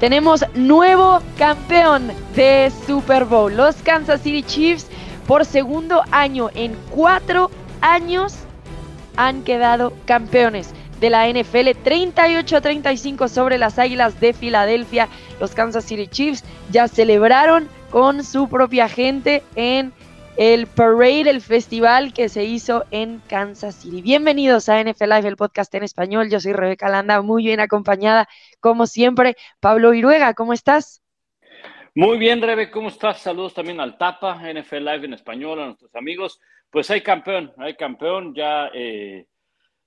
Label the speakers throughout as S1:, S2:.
S1: tenemos nuevo campeón de Super Bowl. Los Kansas City Chiefs por segundo año en cuatro años han quedado campeones de la NFL 38 a 35 sobre las Águilas de Filadelfia. Los Kansas City Chiefs ya celebraron con su propia gente en el parade, el festival que se hizo en Kansas City. Bienvenidos a NFL Live, el podcast en español. Yo soy Rebeca Landa, muy bien acompañada, como siempre. Pablo Iruega, ¿cómo estás?
S2: Muy bien, Rebe, ¿cómo estás? Saludos también al Tapa, NFL Live en español, a nuestros amigos. Pues hay campeón, hay campeón, ya eh,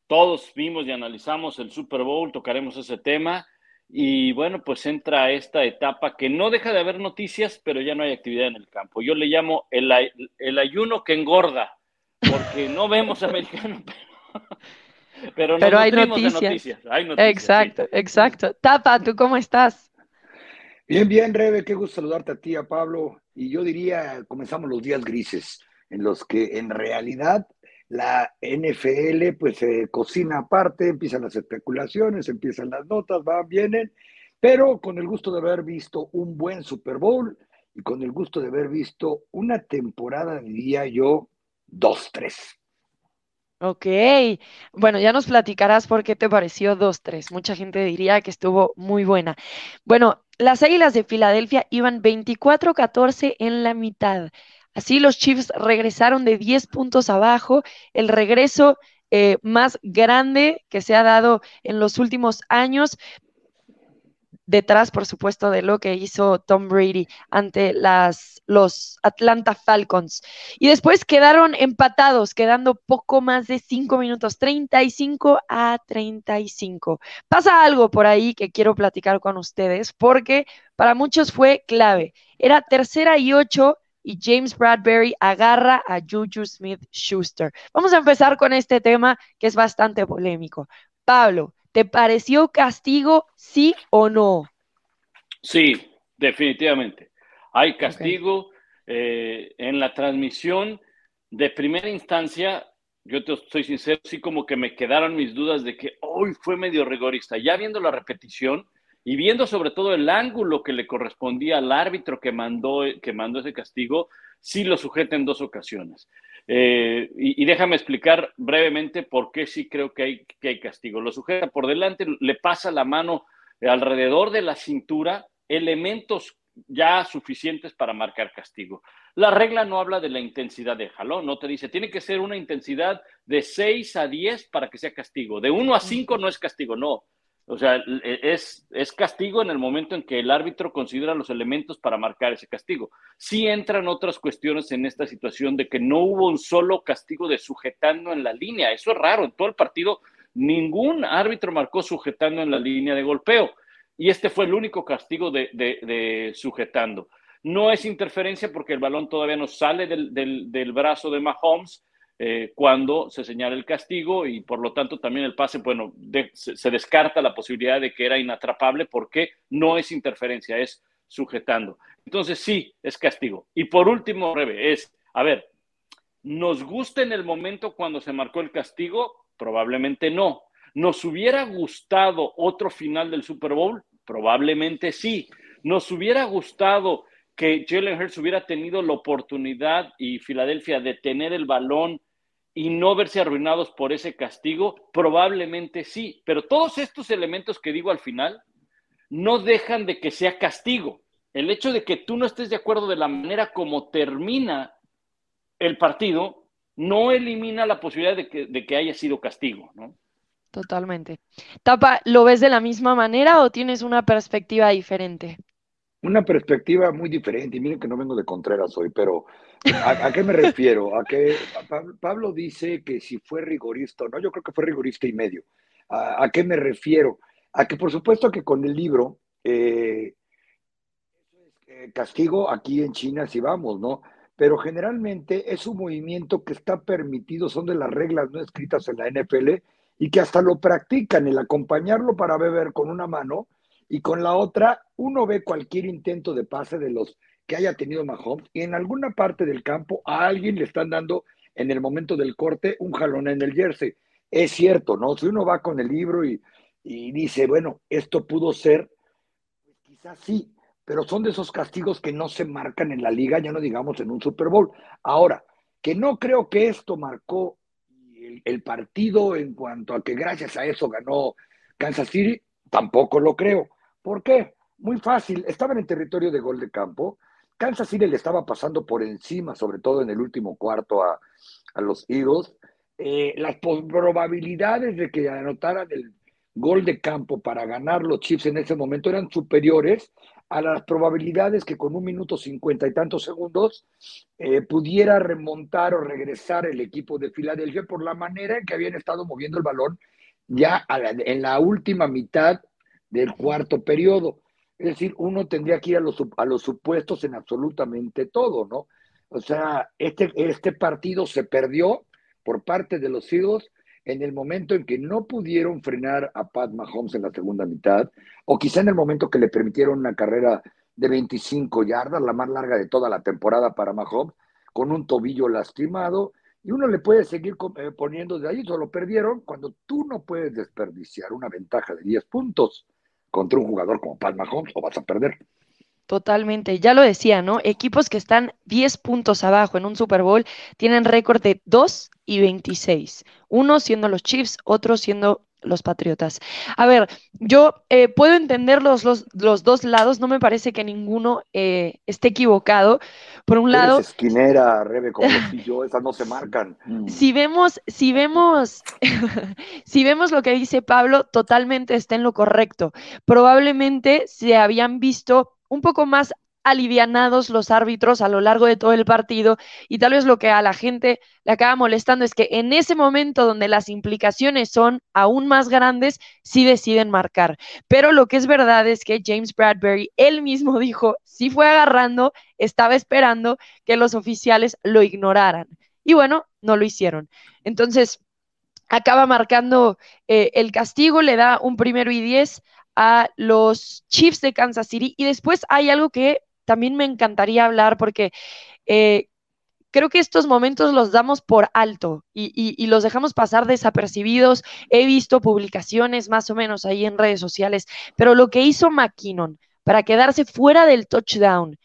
S2: todos vimos y analizamos el Super Bowl, tocaremos ese tema. Y bueno, pues entra esta etapa que no deja de haber noticias, pero ya no hay actividad en el campo. Yo le llamo el, el ayuno que engorda, porque no vemos americano, pero,
S1: pero, hay, noticias. hay, noticias. Exacto, exacto. Tapa, ¿tú cómo estás?
S3: Bien, bien, Rebe, qué gusto saludarte a ti, a Pablo. Y yo diría, comenzamos los días grises, en los que en realidad la NFL pues se cocina aparte, empiezan las especulaciones, empiezan las notas, van, vienen, pero con el gusto de haber visto un buen Super Bowl y con el gusto de haber visto una temporada, diría yo, 2-3.
S1: Ok, bueno, ya nos platicarás por qué te pareció 2-3. Mucha gente diría que estuvo muy buena. Bueno, las Águilas de Filadelfia iban 24-14 en la mitad. Así los Chiefs regresaron de 10 puntos abajo, el regreso eh, más grande que se ha dado en los últimos años, detrás, por supuesto, de lo que hizo Tom Brady ante los Atlanta Falcons. Y después quedaron empatados, quedando poco más de 5 minutos, 35 a 35. Pasa algo por ahí que quiero platicar con ustedes, porque para muchos fue clave. Era tercera y ocho y James Bradbury agarra a Juju Smith Schuster. Vamos a empezar con este tema que es bastante polémico. Pablo, ¿te pareció castigo, sí o no?
S2: Sí, definitivamente. Hay castigo eh, en la transmisión de primera instancia. Yo te soy sincero, sí como que me quedaron mis dudas de que hoy fue medio rigorista. Ya viendo la repetición, y viendo sobre todo el ángulo que le correspondía al árbitro que mandó, que mandó ese castigo, sí lo sujeta en dos ocasiones. Eh, y, déjame explicar brevemente por qué sí creo que hay, que hay castigo. Lo sujeta por delante, le pasa la mano alrededor de la cintura, elementos ya suficientes para marcar castigo. La regla no habla de la intensidad de jalón, no te dice, tiene que ser una intensidad de 6 a 10 para que sea castigo. De 1 a 5 no es castigo, no. O sea, e, es, es, castigo en el momento en que el árbitro considera los elementos para marcar ese castigo. Sí entran otras cuestiones en esta situación de que no hubo un solo castigo de sujetando en la línea. Eso es raro. En todo el partido ningún árbitro marcó sujetando en la línea de golpeo. Y este fue el único castigo de, de, sujetando. No es interferencia porque el balón todavía no sale del, del, del brazo de Mahomes eh, cuando se señala el castigo y por lo tanto también el pase, bueno, se, descarta la posibilidad de que era inatrapable porque no es interferencia, es sujetando. Entonces sí, es castigo. Y por último, Rebe, es, a ver, ¿nos gusta en el momento cuando se marcó el castigo? Probablemente no. ¿Nos hubiera gustado otro final del Super Bowl? Probablemente sí. ¿Nos hubiera gustado que Jalen Hurts hubiera tenido la oportunidad y Filadelfia de tener el balón y no verse arruinados por ese castigo? Probablemente sí, pero todos estos elementos que digo al final no dejan de que sea castigo. El hecho de que tú no estés de acuerdo de la manera como termina el partido no elimina la posibilidad de que, haya sido castigo, ¿no?
S1: Totalmente. Tapa, ¿lo ves de la misma manera o tienes una perspectiva diferente?
S3: Una perspectiva muy diferente, y miren que no vengo de Contreras hoy, pero ¿a, qué me refiero? A que Pablo dice que si fue rigorista no, yo creo que fue rigorista y medio. ¿A, qué me refiero? A que por supuesto que con el libro, eh, eh, castigo aquí en China si vamos, ¿no? Pero generalmente es un movimiento que está permitido, son de las reglas no escritas en la NFL y que hasta lo practican, el acompañarlo para beber con una mano y con la otra uno ve cualquier intento de pase de los que haya tenido Mahomes y en alguna parte del campo a alguien le están dando en el momento del corte un jalón en el jersey. Es cierto, ¿no? Si uno va con el libro y, dice, bueno, esto pudo ser, Quizás sí, pero son de esos castigos que no se marcan en la liga, ya no digamos en un Super Bowl. Ahora, que no creo que esto marcó el, partido en cuanto a que gracias a eso ganó Kansas City, tampoco lo creo. ¿Por qué? Muy fácil, estaban en territorio de gol de campo, Kansas City le estaba pasando por encima, sobre todo en el último cuarto a, los Eagles. Eh, las probabilidades de que anotaran el gol de campo para ganar los Chiefs en ese momento eran superiores a las probabilidades que con un minuto cincuenta y tantos segundos eh, pudiera remontar o regresar el equipo de Filadelfia por la manera en que habían estado moviendo el balón ya en la última mitad del cuarto periodo. Es decir, uno tendría que ir a los, a los supuestos en absolutamente todo, ¿no? O sea, este, este partido se perdió por parte de los Eagles en el momento en que no pudieron frenar a Pat Mahomes en la segunda mitad, o quizá en el momento que le permitieron una carrera de 25 yardas, la más larga de toda la temporada para Mahomes, con un tobillo lastimado, y uno le puede seguir eh, poniendo de ahí, solo perdieron cuando tú no puedes desperdiciar una ventaja de 10 puntos contra un jugador como Pat Mahomes, o vas a perder.
S1: Totalmente, ya lo decía, ¿no? Equipos que están 10 puntos abajo en un Super Bowl tienen récord de 2 y 26. Uno siendo los Chiefs, otro siendo los Patriotas. A ver, yo eh, puedo entender los, los, dos lados, no me parece que ninguno eh, esté equivocado. Por un lado...
S3: esquinera, Rebe, como yo, esas no se marcan.
S1: Mm. Si vemos, si vemos, si vemos lo que dice Pablo, totalmente está en lo correcto. Probablemente se habían visto un poco más alivianados los árbitros a lo largo de todo el partido y tal vez lo que a la gente le acaba molestando es que en ese momento donde las implicaciones son aún más grandes, sí deciden marcar. Pero lo que es verdad es que James Bradbury, él mismo dijo, sí fue agarrando, estaba esperando que los oficiales lo ignoraran. Y bueno, no lo hicieron. Entonces, acaba marcando eh, el castigo, le da un primero y diez a los Chiefs de Kansas City. Y después hay algo que también me encantaría hablar porque eh, creo que estos momentos los damos por alto y, los dejamos pasar desapercibidos. He visto publicaciones más o menos ahí en redes sociales, pero lo que hizo McKinnon para quedarse fuera del touchdown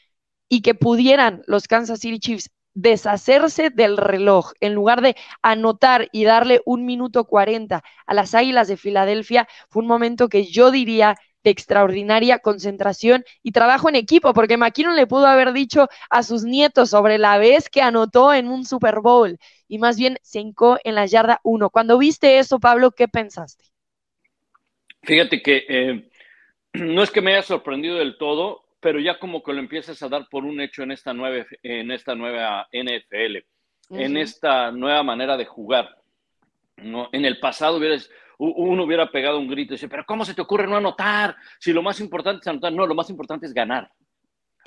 S1: y que pudieran los Kansas City Chiefs deshacerse del reloj en lugar de anotar y darle un minuto cuarenta a las Águilas de Filadelfia, fue un momento que yo diría de extraordinaria concentración y trabajo en equipo, porque McKinnon le pudo haber dicho a sus nietos sobre la vez que anotó en un Super Bowl y más bien se hincó en la yarda 1. Cuando viste eso, Pablo, ¿qué pensaste?
S2: Fíjate que eh, no es que me haya sorprendido del todo, pero ya como que lo empiezas a dar por un hecho en esta nueva, en esta nueva NFL, en esta nueva manera de jugar. ¿no? En el pasado hubieras, uno hubiera pegado un grito y dice, pero ¿cómo se te ocurre no anotar? Si lo más importante es anotar, no, lo más importante es ganar.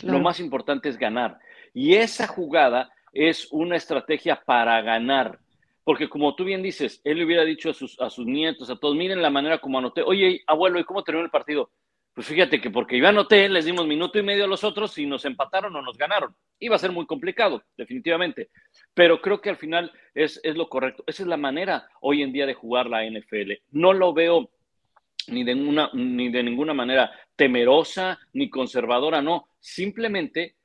S2: Lo más importante es ganar. Y esa jugada es una estrategia para ganar. Porque como tú bien dices, él le hubiera dicho a sus, a sus nietos, a todos, miren la manera como anoté. Oye, abuelo, ¿y cómo terminó el partido? Pues fíjate que porque yo anoté, les dimos minuto y medio a los otros y nos empataron o nos ganaron. Iba a ser muy complicado, definitivamente. Pero creo que al final es, lo correcto. Esa es la manera hoy en día de jugar la NFL. No lo veo ni de, una, ni de ninguna manera temerosa ni conservadora, no. Simplemente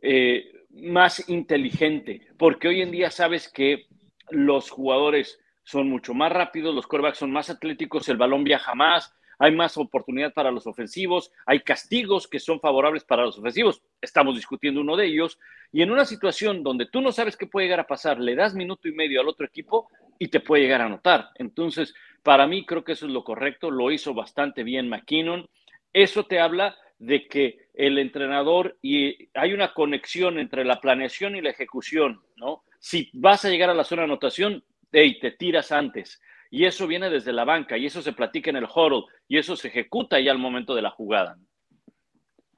S2: eh, más inteligente. Porque hoy en día sabes que los jugadores son mucho más rápidos, los quarterbacks son más atléticos, el balón viaja más, hay más oportunidad para los ofensivos, hay castigos que son favorables para los ofensivos, estamos discutiendo uno de ellos, y en una situación donde tú no sabes qué puede llegar a pasar, le das minuto y medio al otro equipo y te puede llegar a anotar. Entonces, para mí creo que eso es lo correcto, lo hizo bastante bien McKinnon. Eso te habla de que el entrenador y hay una conexión entre la planeación y la ejecución, ¿no? Si vas a llegar a la zona de anotación, hey, te tiras antes. Y eso viene desde la banca y eso se platica en el huddle y eso se ejecuta ya al momento de la jugada.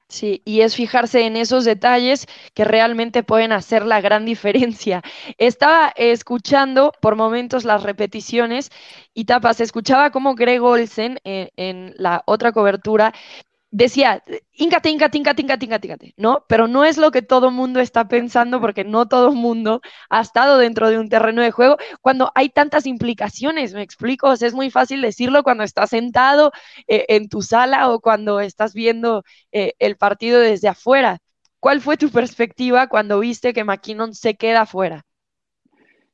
S1: Sí, y es fijarse en esos detalles que realmente pueden hacer la gran diferencia. Estaba escuchando por momentos las repeticiones y tapas, escuchaba como Greg Olsen eh, en la otra cobertura decía, íncate, íncate, íncate, íncate, íncate, ¿no? Pero no es lo que todo mundo está pensando porque no todo mundo ha estado dentro de un terreno de juego cuando hay tantas implicaciones, ¿me explico? es muy fácil decirlo cuando estás sentado eh, en tu sala o cuando estás viendo eh, el partido desde afuera. ¿Cuál fue tu perspectiva cuando viste que McKinnon se queda afuera?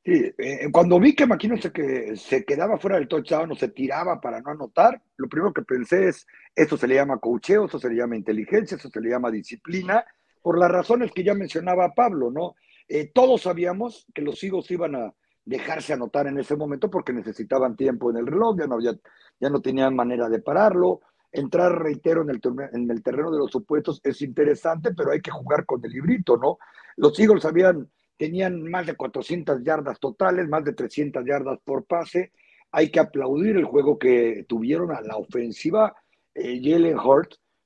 S3: Sí, eh, cuando vi que McKinnon se, que, se quedaba fuera del touchdown o se tiraba para no anotar, lo primero que pensé es, esto se le llama cocheo, eso se le llama inteligencia, eso se le llama disciplina, por las razones que ya mencionaba Pablo, ¿no? Eh, todos sabíamos que los Eagles iban a dejarse anotar en ese momento porque necesitaban tiempo en el reloj, ya no, ya no tenían manera de pararlo. Entrar, reitero, en el, en el terreno de los supuestos es interesante, pero hay que jugar con el librito, ¿no? Los Eagles habían tenían más de 400 yardas totales, más de 300 yardas por pase. Hay que aplaudir el juego que tuvieron a la ofensiva eh, Jalen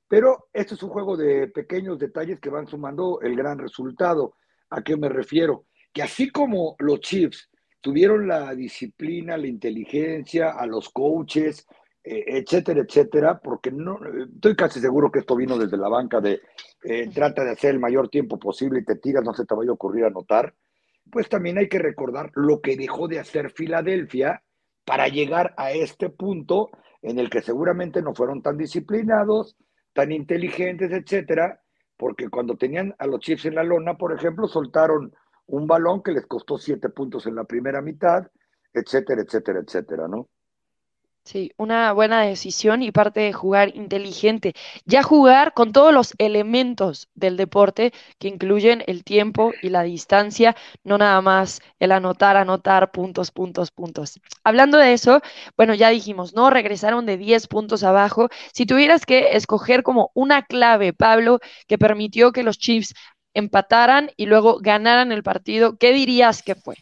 S3: pero este es un juego de pequeños detalles que van sumando el gran resultado. ¿A qué me refiero? Que así como los Chiefs tuvieron la disciplina, la inteligencia, a los coaches, etcétera, etcétera, porque no, estoy casi seguro que esto vino desde la banca de eh, trata de hacer el mayor tiempo posible y te tiras, no se te vaya a ocurrir anotar, pues también hay que recordar lo que dejó de hacer Filadelfia para llegar a este punto en el que seguramente no fueron tan disciplinados, tan inteligentes, etcétera, porque cuando tenían a los Chiefs en la lona, por ejemplo, soltaron un balón que les costó siete puntos en la primera mitad, etcétera, etcétera, etcétera, ¿no?
S1: Sí, una buena decisión y parte de jugar inteligente. Ya jugar con todos los elementos del deporte que incluyen el tiempo y la distancia, no nada más el anotar, anotar puntos, puntos, puntos. Hablando de eso, bueno, ya dijimos, ¿no? Regresaron de 10 puntos abajo. Si tuvieras que escoger como una clave, Pablo, que permitió que los Chiefs empataran y luego ganaran el partido, ¿qué dirías que fue?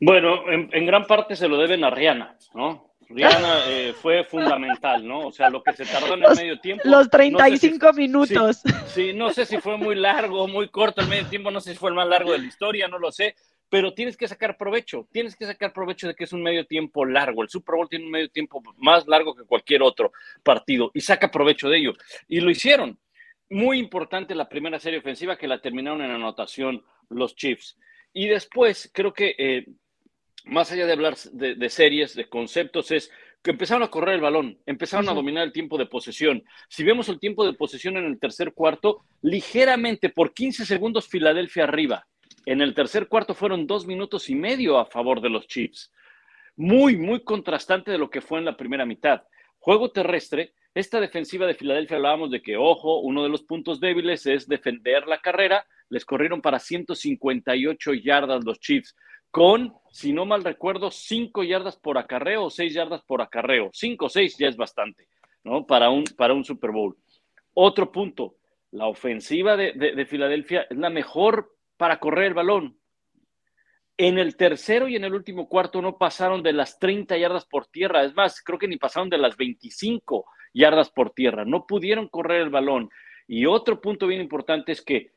S2: Bueno, en, en gran parte se lo deben a Rihanna, ¿no? Rihanna eh, fue fundamental, ¿no? O sea, lo que se tardó en el medio tiempo.
S1: Los 35 minutos.
S2: Sí, no sé si fue muy largo, muy corto el medio tiempo, no sé si fue el más largo de la historia, no lo sé, pero tienes que sacar provecho, tienes que sacar provecho de que es un medio tiempo largo. El Super Bowl tiene un medio tiempo más largo que cualquier otro partido y saca provecho de ello. Y lo hicieron. Muy importante la primera serie ofensiva que la terminaron en anotación los Chiefs. Y después creo que eh, más allá de hablar de, series, de conceptos, es que empezaron a correr el balón, empezaron a dominar el tiempo de posesión. Si vemos el tiempo de posesión en el tercer cuarto, ligeramente por 15 segundos Filadelfia arriba. En el tercer cuarto fueron dos minutos y medio a favor de los Chiefs. Muy, muy contrastante de lo que fue en la primera mitad. Juego terrestre, esta defensiva de Filadelfia hablábamos de que, ojo, uno de los puntos débiles es defender la carrera. Les corrieron para 158 yardas los Chiefs con, si no mal recuerdo, cinco yardas por acarreo o seis yardas por acarreo. Cinco o seis ya es bastante, ¿no? Para un, para un Super Bowl. Otro punto, la ofensiva de, Filadelfia es la mejor para correr el balón. En el tercero y en el último cuarto no pasaron de las 30 yardas por tierra. Es más, creo que ni pasaron de las 25 yardas por tierra. No pudieron correr el balón. Y otro punto bien importante es que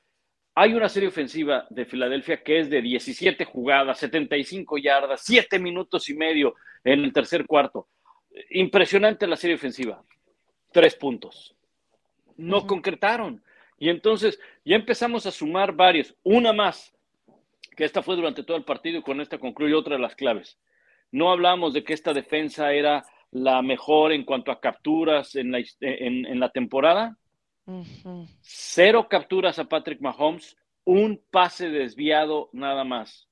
S2: hay una serie ofensiva de Filadelfia que es de 17 jugadas, 75 yardas, 7 minutos y medio en el tercer cuarto. Impresionante la serie ofensiva. Tres puntos. No concretaron. Y entonces ya empezamos a sumar varios. Una más, que esta fue durante todo el partido y con esta concluye otra de las claves. No hablamos de que esta defensa era la mejor en cuanto a capturas en la, en la temporada. Cero capturas a Patrick Mahomes, un pase desviado nada más.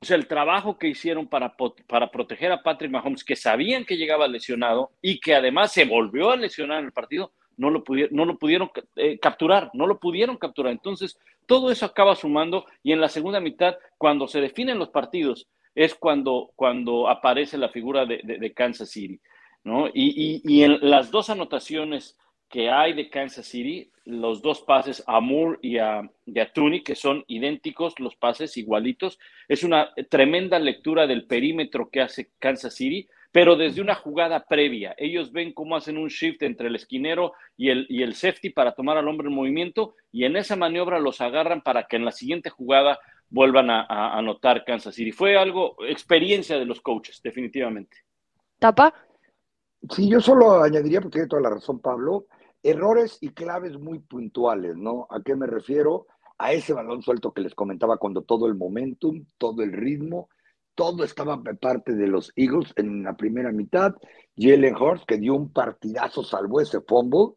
S2: O sea, el trabajo que hicieron para, para proteger a Patrick Mahomes, que sabían que llegaba lesionado y que además se volvió a lesionar en el partido, no lo pudieron, eh, capturar, no lo pudieron capturar. Entonces, todo eso acaba sumando y en la segunda mitad, cuando se definen los partidos, es cuando, cuando aparece la figura de, Kansas City. ¿no? Y, y en las dos anotaciones que hay de Kansas City, los dos pases a Moore y a, y que son idénticos, los pases igualitos. Es una tremenda lectura del perímetro que hace Kansas City, pero desde una jugada previa. Ellos ven cómo hacen un shift entre el esquinero y el, y el safety para tomar al hombre en movimiento y en esa maniobra los agarran para que en la siguiente jugada vuelvan a, a anotar Kansas City. Fue algo, experiencia de los coaches, definitivamente.
S1: ¿Tapa?
S3: Sí, yo solo añadiría, porque tiene toda la razón Pablo, errores y claves muy puntuales, ¿no? ¿A qué me refiero? A ese balón suelto que les comentaba cuando todo el momentum, todo el ritmo, todo estaba de parte de los Eagles en la primera mitad. Jalen Hurts, que dio un partidazo, salvó ese fumble,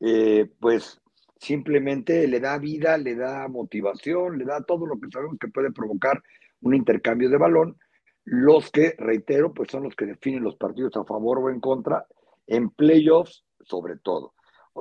S3: eh, pues simplemente le da vida, le da motivación, le da todo lo que sabemos que puede provocar un intercambio de balón. Los que, reitero, pues son los que definen los partidos a favor o en contra, en playoffs sobre todo.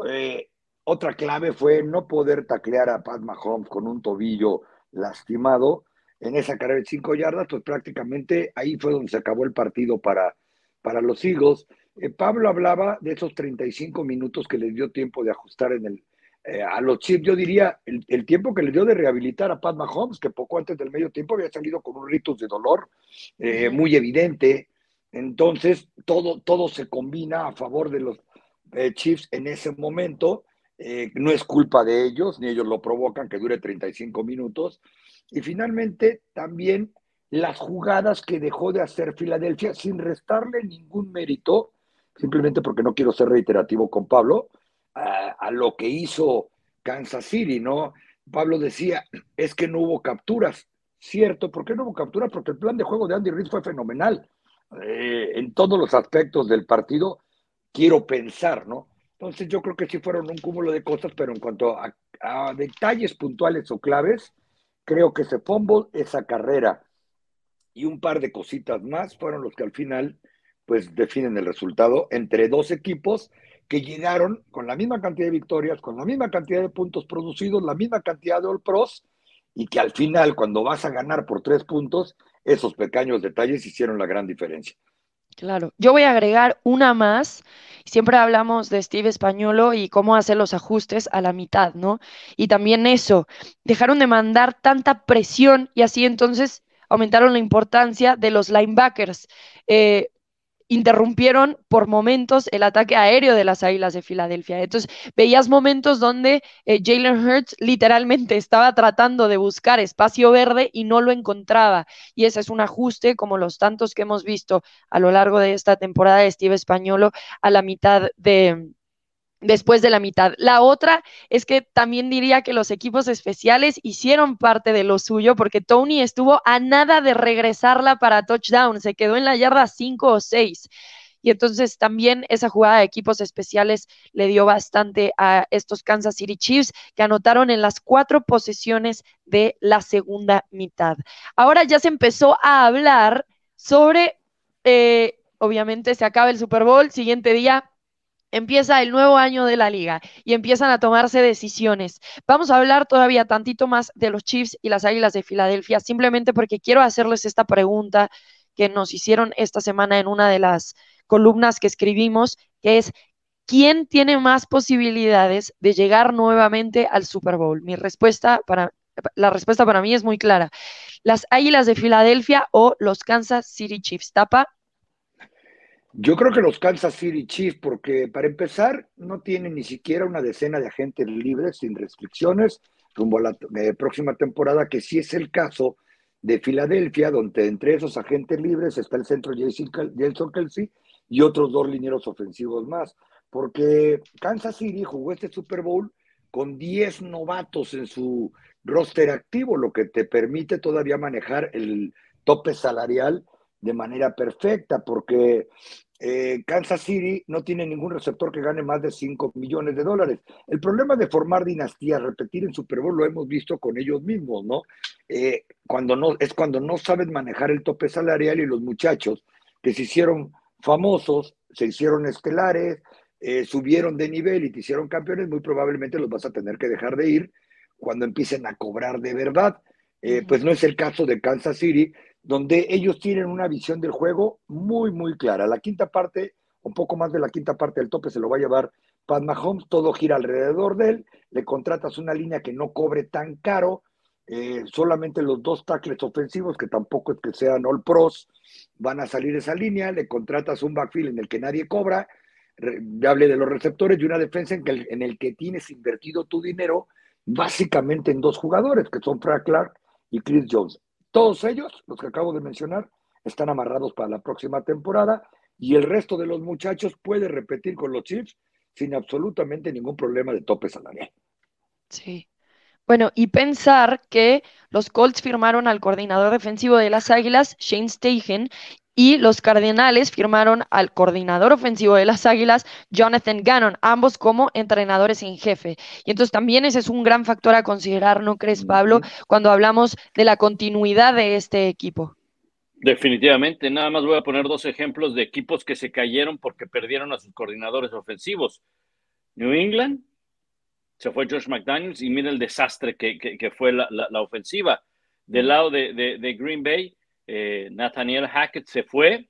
S3: Eh, otra clave fue no poder taclear a Pat Mahomes con un tobillo lastimado en esa carrera de cinco yardas, pues prácticamente ahí fue donde se acabó el partido para, para los Eagles. Eh, Pablo hablaba de esos 35 minutos que les dio tiempo de ajustar en el, eh, a los Chiefs. Yo diría el, tiempo que les dio de rehabilitar a Pat Mahomes, que poco antes del medio tiempo había salido con un ritus de dolor muy evidente. Entonces, todo, todo se combina a favor de los eh, Chiefs en ese momento. Eh, no es culpa de ellos, ni ellos lo provocan que dure 35 minutos. Y finalmente, también las jugadas que dejó de hacer Filadelfia sin restarle ningún mérito, simplemente porque no quiero ser reiterativo con Pablo, a, a lo que hizo Kansas City, ¿no? Pablo decía, es que no hubo capturas. Cierto, ¿por qué no hubo capturas? Porque el plan de juego de Andy Reid fue fenomenal. Eh, en todos los aspectos del partido, quiero pensar, ¿no? Entonces yo creo que sí fueron un cúmulo de cosas, pero en cuanto a, detalles puntuales o claves, creo que ese fumble, esa carrera y un par de cositas más fueron los que al final pues definen el resultado entre dos equipos que llegaron con la misma cantidad de victorias, con la misma cantidad de puntos producidos, la misma cantidad de All Pros, y que al final, cuando vas a ganar por tres puntos, esos pequeños detalles hicieron la gran diferencia.
S1: Claro, yo voy a agregar una más. Siempre hablamos de Steve Españolo y cómo hacer los ajustes a la mitad, ¿no? Y también eso, dejaron de mandar tanta presión y así entonces aumentaron la importancia de los linebackers. Eh, interrumpieron por momentos el ataque aéreo de las Águilas de Filadelfia. Entonces, veías momentos donde eh, Jalen Hurts literalmente estaba tratando de buscar espacio verde y no lo encontraba. Y ese es un ajuste como los tantos que hemos visto a lo largo de esta temporada de Steve Españolo a la mitad de, después de la mitad. La otra es que también diría que los equipos especiales hicieron parte de lo suyo porque Tony estuvo a nada de regresarla para touchdown, se quedó en la yarda 5 o 6. Y entonces también esa jugada de equipos especiales le dio bastante a estos Kansas City Chiefs que anotaron en las cuatro posesiones de la segunda mitad. Ahora ya se empezó a hablar sobre, eh, obviamente se acaba el Super Bowl, siguiente día empieza el nuevo año de la liga y empiezan a tomarse decisiones. Vamos a hablar todavía tantito más de los Chiefs y las Águilas de Filadelfia, simplemente porque quiero hacerles esta pregunta que nos hicieron esta semana en una de las columnas que escribimos, que es, ¿quién tiene más posibilidades de llegar nuevamente al Super Bowl? Mi respuesta para... La respuesta para mí es muy clara. Las Águilas de Filadelfia o los Kansas City Chiefs. Tapa,
S3: yo creo que los Kansas City Chiefs, porque para empezar, no tienen ni siquiera una decena de agentes libres sin restricciones rumbo a la eh, próxima temporada, que sí es el caso de Filadelfia, donde entre esos agentes libres está el centro Jason Kelsey y otros dos linieros ofensivos más. Porque Kansas City jugó este Super Bowl con 10 novatos en su roster activo, lo que te permite todavía manejar el tope salarial de manera perfecta, porque eh, Kansas City no tiene ningún receptor que gane más de 5 millones de dólares. El problema de formar dinastías, repetir en Super Bowl, lo hemos visto con ellos mismos, ¿no? Eh, cuando no es cuando no saben manejar el tope salarial y los muchachos que se hicieron famosos, se hicieron estelares, eh, subieron de nivel y te hicieron campeones, muy probablemente los vas a tener que dejar de ir cuando empiecen a cobrar de verdad. Pues no es el caso de Kansas City, donde ellos tienen una visión del juego muy, muy clara. La quinta parte, un poco más de la quinta parte del tope se lo va a llevar Pat Mahomes, todo gira alrededor de él, le contratas una línea que no cobre tan caro, eh, solamente los dos tackles ofensivos, que tampoco es que sean all pros, van a salir esa línea, le contratas un backfield en el que nadie cobra, ya hablé de los receptores y una defensa en, en el que tienes invertido tu dinero básicamente en dos jugadores, que son Frank Clark y Chris Jones. Todos ellos, los que acabo de mencionar, están amarrados para la próxima temporada y el resto de los muchachos puede repetir con los Chiefs sin absolutamente ningún problema de tope salarial.
S1: Sí. Bueno, y pensar que los Colts firmaron al coordinador defensivo de las Águilas, Shane Steichen, y los Cardenales firmaron al coordinador ofensivo de las Águilas, Jonathan Gannon, ambos como entrenadores en jefe. Y entonces también ese es un gran factor a considerar, ¿no crees, Pablo, cuando hablamos de la continuidad de este equipo?
S2: Definitivamente, nada más voy a poner dos ejemplos de equipos que se cayeron porque perdieron a sus coordinadores ofensivos. New England se fue Josh McDaniels y mira el desastre que, fue la, ofensiva. Del lado de, Green Bay, eh, Nathaniel Hackett se fue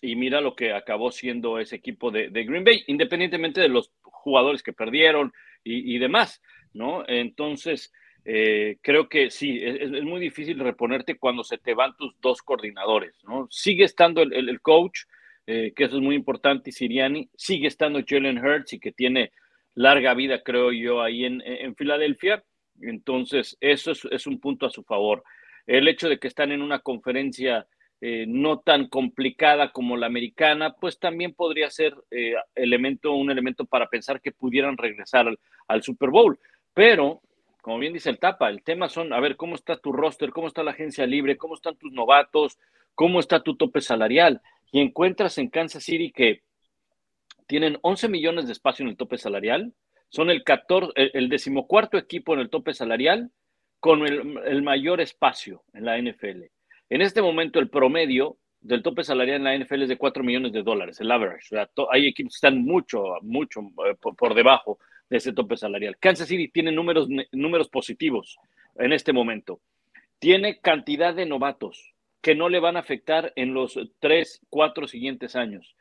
S2: y mira lo que acabó siendo ese equipo de, Green Bay, independientemente de los jugadores que perdieron y, demás, ¿no? Entonces, eh, creo que sí, es, muy difícil reponerte cuando se te van tus dos coordinadores, ¿no? Sigue estando el, coach, eh, que eso es muy importante, y Siriani, sigue estando Jalen Hurts y que tiene larga vida, creo yo, ahí en, Filadelfia. Entonces, eso es, un punto a su favor. El hecho de que están en una conferencia eh, no tan complicada como la americana, pues también podría ser eh, elemento, un elemento para pensar que pudieran regresar al, Super Bowl. Pero, como bien dice el Tapa, el tema son, a ver, cómo está tu roster, cómo está la agencia libre, cómo están tus novatos, cómo está tu tope salarial. Y encuentras en Kansas City que tienen 11 millones de espacio en el tope salarial, son el, 14, el, decimocuarto equipo en el tope salarial con el, mayor espacio en la NFL. En este momento el promedio del tope salarial en la NFL es de 4 millones de dólares, el average. hay equipos que están mucho, mucho eh, por, debajo de ese tope salarial. Kansas City tiene números, números positivos en este momento. Tiene cantidad de novatos que no le van a afectar en los 3, 4 siguientes años.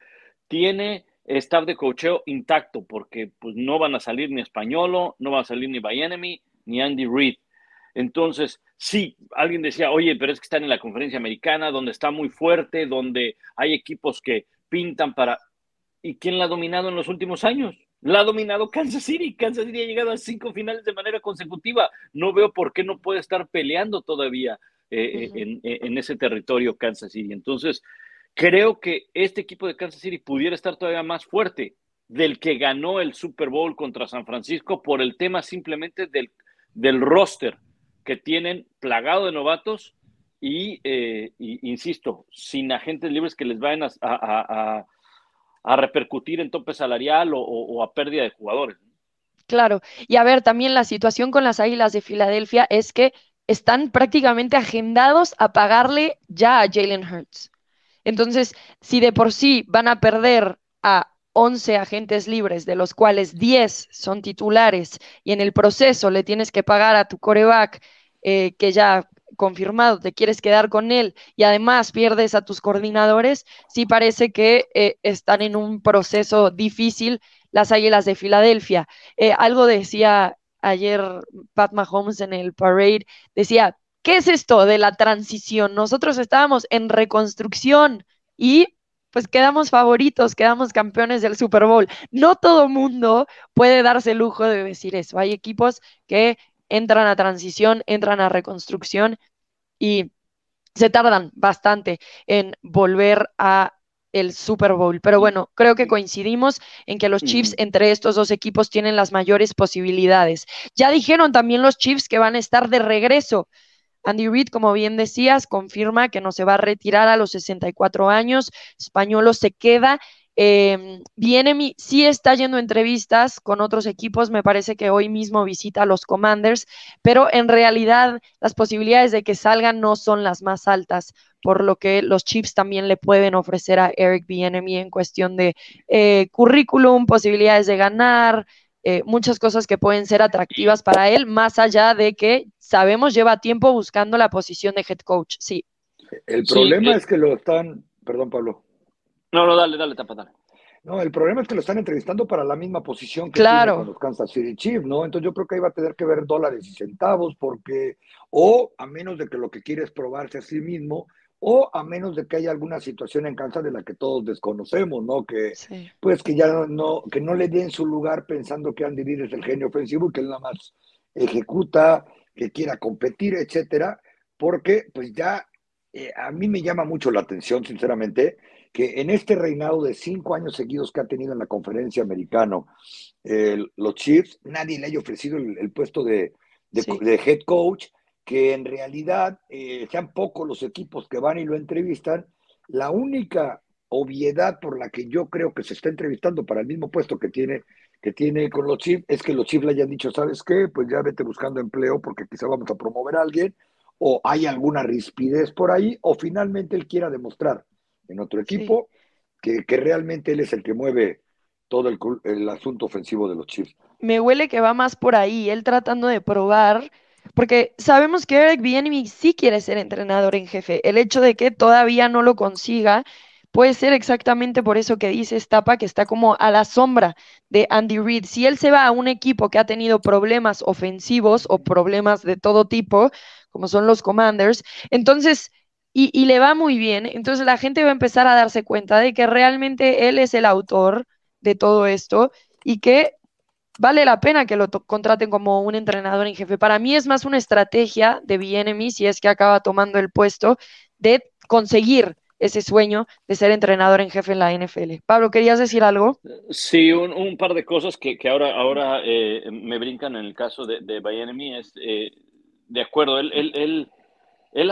S2: Tiene staff de cocheo intacto, porque pues no van a salir ni Españolo, no va a salir ni Enemy, ni Andy Reid. Entonces, sí, alguien decía, oye, pero es que están en la conferencia americana, donde está muy fuerte, donde hay equipos que pintan para... ¿Y quién la ha dominado en los últimos años? La ha dominado Kansas City. Kansas City ha llegado a cinco finales de manera consecutiva. No veo por qué no puede estar peleando todavía eh, en, en, ese territorio Kansas City. Entonces, Creo que este equipo de Kansas City pudiera estar todavía más fuerte del que ganó el Super Bowl contra San Francisco por el tema simplemente del, del roster que tienen plagado de novatos y, eh, insisto, sin agentes libres que les vayan a, repercutir en tope salarial o, a pérdida de jugadores.
S1: Claro, y a ver, también la situación con las Águilas de Filadelfia es que están prácticamente agendados a pagarle ya a Jalen Hurts. Entonces, si de por sí van a perder a 11 agentes libres, de los cuales 10 son titulares, y en el proceso le tienes que pagar a tu coreback, eh, que ya confirmado te quieres quedar con él, y además pierdes a tus coordinadores, sí parece que eh, están en un proceso difícil las Águilas de Filadelfia. Eh, algo decía ayer Pat Mahomes en el parade, decía, ¿Qué es esto de la transición? Nosotros estábamos en reconstrucción y pues quedamos favoritos, quedamos campeones del Super Bowl. No todo mundo puede darse el lujo de decir eso. Hay equipos que entran a transición, entran a reconstrucción y se tardan bastante en volver a el Super Bowl. Pero bueno, creo que coincidimos en que los Chiefs entre estos dos equipos tienen las mayores posibilidades. Ya dijeron también los Chiefs que van a estar de regreso Andy Reid, como bien decías, confirma que no se va a retirar a los 64 años. Españolo se queda. Eh, mi, sí está yendo entrevistas con otros equipos, me parece que hoy mismo visita a los Commanders, pero en realidad las posibilidades de que salgan no son las más altas, por lo que los Chiefs también le pueden ofrecer a Eric Bienemy en cuestión de eh, currículum, posibilidades de ganar, eh, muchas cosas que pueden ser atractivas para él, más allá de que sabemos lleva tiempo buscando la posición de head coach, sí.
S3: El problema eh, es que lo están, perdón Pablo.
S2: No, no, dale, dale, tapa, dale.
S3: No, el problema es que lo están entrevistando para la misma posición que
S1: claro.
S3: tiene con los Kansas City Chiefs, ¿no? Entonces yo creo que ahí va a tener que ver dólares y centavos, porque, o a menos de que lo que quiere es probarse a sí mismo, o a menos de que haya alguna situación en Kansas de la que todos desconocemos, ¿no? Que pues que ya no, que no le den su lugar pensando que Andy Reid es el genio ofensivo y que él nada más ejecuta, que quiera competir, etcétera, porque pues ya eh, a mí me llama mucho la atención, sinceramente, que en este reinado de cinco años seguidos que ha tenido en la conferencia americano los Chiefs, nadie le haya ofrecido el, puesto de, head coach, que en realidad eh, sean pocos los equipos que van y lo entrevistan. La única obviedad por la que yo creo que se está entrevistando para el mismo puesto que tiene, que tiene con los Chiefs es que los Chiefs le hayan dicho, ¿sabes qué? Pues ya vete buscando empleo porque quizá vamos a promover a alguien, o hay alguna rispidez por ahí, o finalmente él quiera demostrar en otro equipo que, realmente él es el que mueve todo el, el asunto ofensivo de los Chiefs.
S1: Me huele que va más por ahí, él tratando de probar porque sabemos que Eric Bieniemy sí quiere ser entrenador en jefe. El hecho de que todavía no lo consiga puede ser exactamente por eso que dice Stapa que está como a la sombra de Andy Reid. Si él se va a un equipo que ha tenido problemas ofensivos o problemas de todo tipo, como son los Commanders, entonces, y le va muy bien, entonces la gente va a empezar a darse cuenta de que realmente él es el autor de todo esto y que vale la pena que lo contraten como un entrenador en jefe. Para mí es más una estrategia de Bienemy, si es que acaba tomando el puesto, de conseguir ese sueño de ser entrenador en jefe en la NFL. Pablo, ¿querías decir algo?
S2: Sí, un, par de cosas que, ahora, ahora eh, me brincan en el caso de, de Es, eh, de acuerdo, él, él, él,